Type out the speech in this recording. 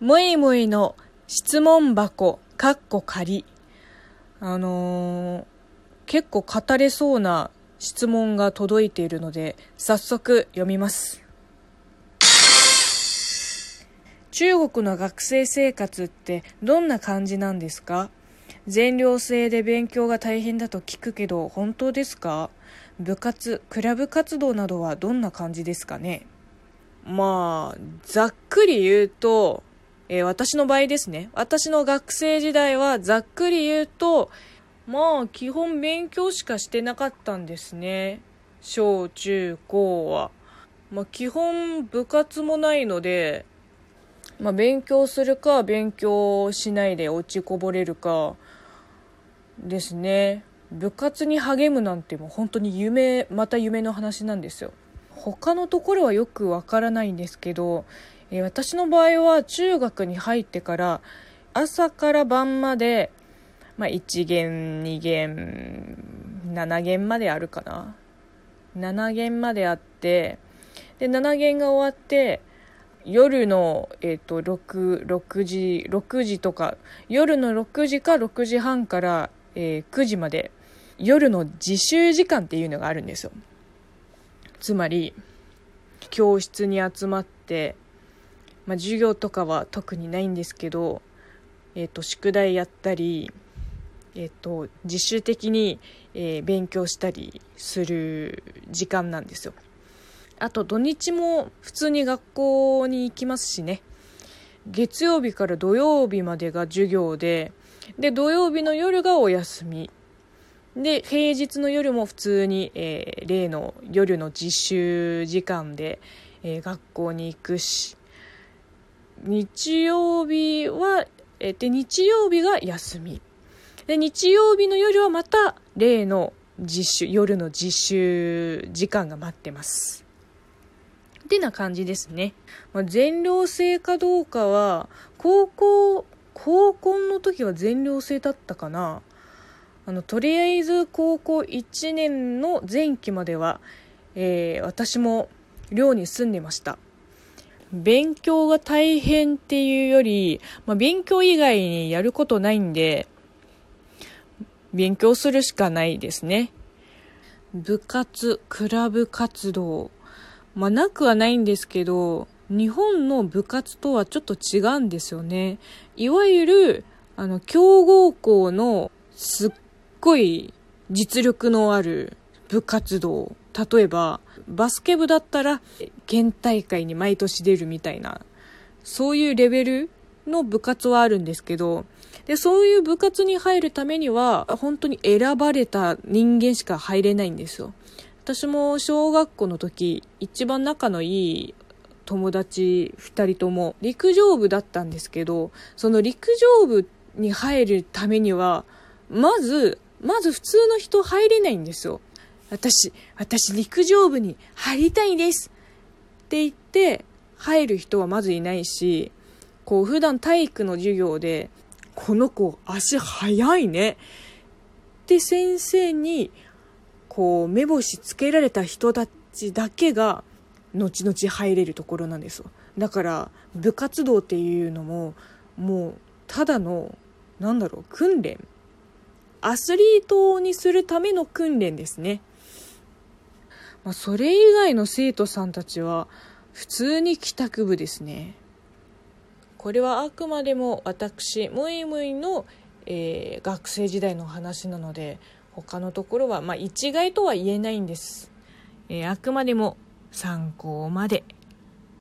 もいもいの質問箱、かっこ仮。あのー、結構語れそうな質問が届いているので、早速読みます。中国の学生生活ってどんな感じなんですか？全寮制で勉強が大変だと聞くけど本当ですか？部活、クラブ活動などはどんな感じですかね？まあ、ざっくり言うと、えー、私の場合ですね。私の学生時代はざっくり言うと、まあ、基本勉強しかしてなかったんですね。小中高は。まあ、基本部活もないので、まあ、勉強するか、勉強しないで落ちこぼれるか、ですね。部活に励むなんてもう本当に夢、また夢の話なんですよ。他のところはよくわからないんですけど、え私の場合は中学に入ってから朝から晩まで、まあ、1限2限7限まであるかな。7限まであってで7限が終わって夜の、えーと、6, 6時6時とか夜の6時か6時半から、えー、9時まで夜の自習時間っていうのがあるんですよ。つまり教室に集まってまあ、授業とかは特にないんですけど、えーと、宿題やったり、えーと、自主的に、え、勉強したりする時間なんですよ。あと土日も普通に学校に行きますしね。月曜日から土曜日までが授業でで土曜日の夜がお休み。で平日の夜も普通に、えー、例の夜の実習時間で、えー、学校に行くし日曜日は、えで、日曜日が休み。で、日曜日の夜はまた例の実習、夜の実習時間が待ってます。ってな感じですね。まあ、全寮制かどうかは、高校、高校の時は全寮制だったかな。あの、とりあえず高校1年の前期までは、えー、私も寮に住んでました。勉強が大変っていうより、まあ、勉強以外にやることないんで、勉強するしかないですね。部活、クラブ活動。まあ、なくはないんですけど、日本の部活とはちょっと違うんですよね。いわゆる、あの、強豪校のすっごい実力のある部活動。例えば、バスケ部だったら、県大会に毎年出るみたいな、そういうレベルの部活はあるんですけど、で、そういう部活に入るためには、本当に選ばれた人間しか入れないんですよ。私も小学校の時、一番仲のいい友達2人とも陸上部だったんですけど、その陸上部に入るためには、まず、まず普通の人入れないんですよ。私、私陸上部に入りたいですって言って入る人はまずいないし、こう普段体育の授業で、この子足速いねって先生にこう目星つけられた人たちだけが後々入れるところなんですよ。だから部活動っていうのももうただのなんだろう訓練アスリートにするための訓練ですね。まあ、それ以外の生徒さんたちは普通に帰宅部ですね。これはあくまでも私、ムイムイの、えー、学生時代の話なので、他のところは、まあ、一概とは言えないんです。えー、あくまでも参考まで。